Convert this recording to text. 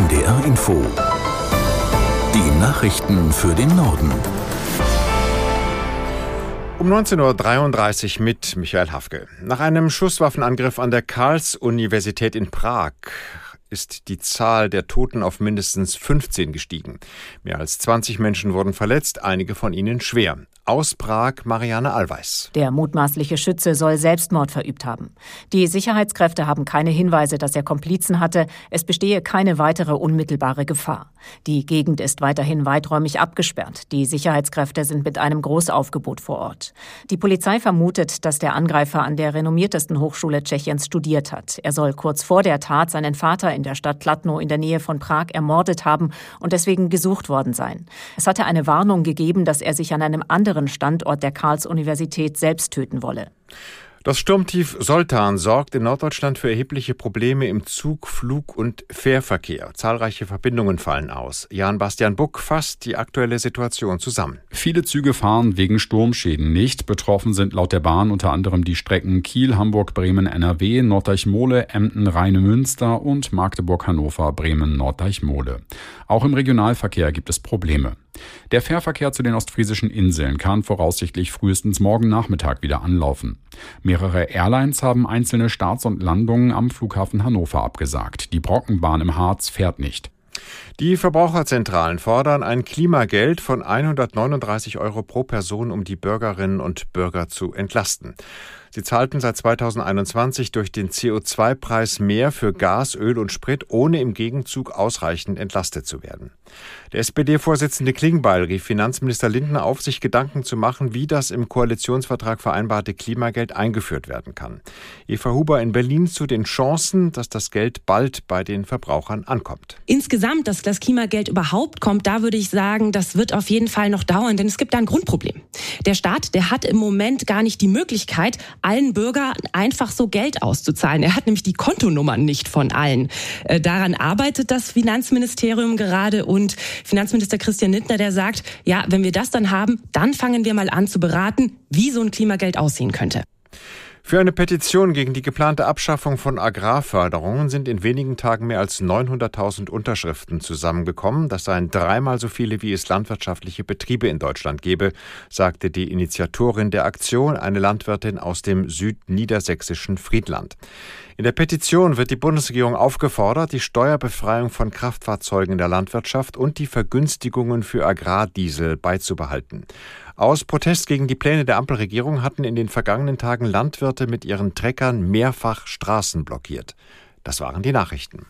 NDR Info. Die Nachrichten für den Norden. Um 19.33 Uhr mit Michael Hafke. Nach einem Schusswaffenangriff an der Karls-Universität in Prag ist die Zahl der Toten auf mindestens 15 gestiegen. Mehr als 20 Menschen wurden verletzt, einige von ihnen schwer. Aus Prag Marianne Allweis. Der mutmaßliche Schütze soll Selbstmord verübt haben. Die Sicherheitskräfte haben keine Hinweise, dass er Komplizen hatte. Es bestehe keine weitere unmittelbare Gefahr. Die Gegend ist weiterhin weiträumig abgesperrt. Die Sicherheitskräfte sind mit einem Großaufgebot vor Ort. Die Polizei vermutet, dass der Angreifer an der renommiertesten Hochschule Tschechiens studiert hat. Er soll kurz vor der Tat seinen Vater in der Stadt Kladno in der Nähe von Prag ermordet haben und deswegen gesucht worden sein. Es hatte eine Warnung gegeben, dass er sich an einem anderen anderen Standort der Karls-Universität selbst töten wolle. Das Sturmtief Soltan sorgt in Norddeutschland für erhebliche Probleme im Zug-, Flug- und Fährverkehr. Zahlreiche Verbindungen fallen aus. Jan Bastian Buck fasst die aktuelle Situation zusammen. Viele Züge fahren wegen Sturmschäden nicht. Betroffen sind laut der Bahn unter anderem die Strecken Kiel, Hamburg, Bremen, NRW, Norddeich-Mole, Emden, Rheine-Münster und Magdeburg-Hannover, Bremen, Norddeich-Mole. Auch im Regionalverkehr gibt es Probleme. Der Fährverkehr zu den ostfriesischen Inseln kann voraussichtlich frühestens morgen Nachmittag wieder anlaufen. Mehrere Airlines haben einzelne Starts und Landungen am Flughafen Hannover abgesagt. Die Brockenbahn im Harz fährt nicht. Die Verbraucherzentralen fordern ein Klimageld von 139 Euro pro Person, um die Bürgerinnen und Bürger zu entlasten. Sie zahlten seit 2021 durch den CO2-Preis mehr für Gas, Öl und Sprit, ohne im Gegenzug ausreichend entlastet zu werden. Der SPD-Vorsitzende Klingbeil rief Finanzminister Lindner auf, sich Gedanken zu machen, wie das im Koalitionsvertrag vereinbarte Klimageld eingeführt werden kann. Eva Huber in Berlin zu den Chancen, dass das Geld bald bei den Verbrauchern ankommt. Insgesamt, dass das Klimageld überhaupt kommt, da würde ich sagen, das wird auf jeden Fall noch dauern, denn es gibt da ein Grundproblem. Der Staat, der hat im Moment gar nicht die Möglichkeit, allen Bürgern einfach so Geld auszuzahlen. Er hat nämlich die Kontonummern nicht von allen. Äh, daran arbeitet das Finanzministerium gerade und Finanzminister Christian Lindner, der sagt, ja, wenn wir das dann haben, dann fangen wir mal an zu beraten, wie so ein Klimageld aussehen könnte. Für eine Petition gegen die geplante Abschaffung von Agrarförderungen sind in wenigen Tagen mehr als 900.000 Unterschriften zusammengekommen. Das seien dreimal so viele, wie es landwirtschaftliche Betriebe in Deutschland gebe, sagte die Initiatorin der Aktion, eine Landwirtin aus dem südniedersächsischen Friedland. In der Petition wird die Bundesregierung aufgefordert, die Steuerbefreiung von Kraftfahrzeugen in der Landwirtschaft und die Vergünstigungen für Agrardiesel beizubehalten. Aus Protest gegen die Pläne der Ampelregierung hatten in den vergangenen Tagen Landwirte mit ihren Treckern mehrfach Straßen blockiert. Das waren die Nachrichten.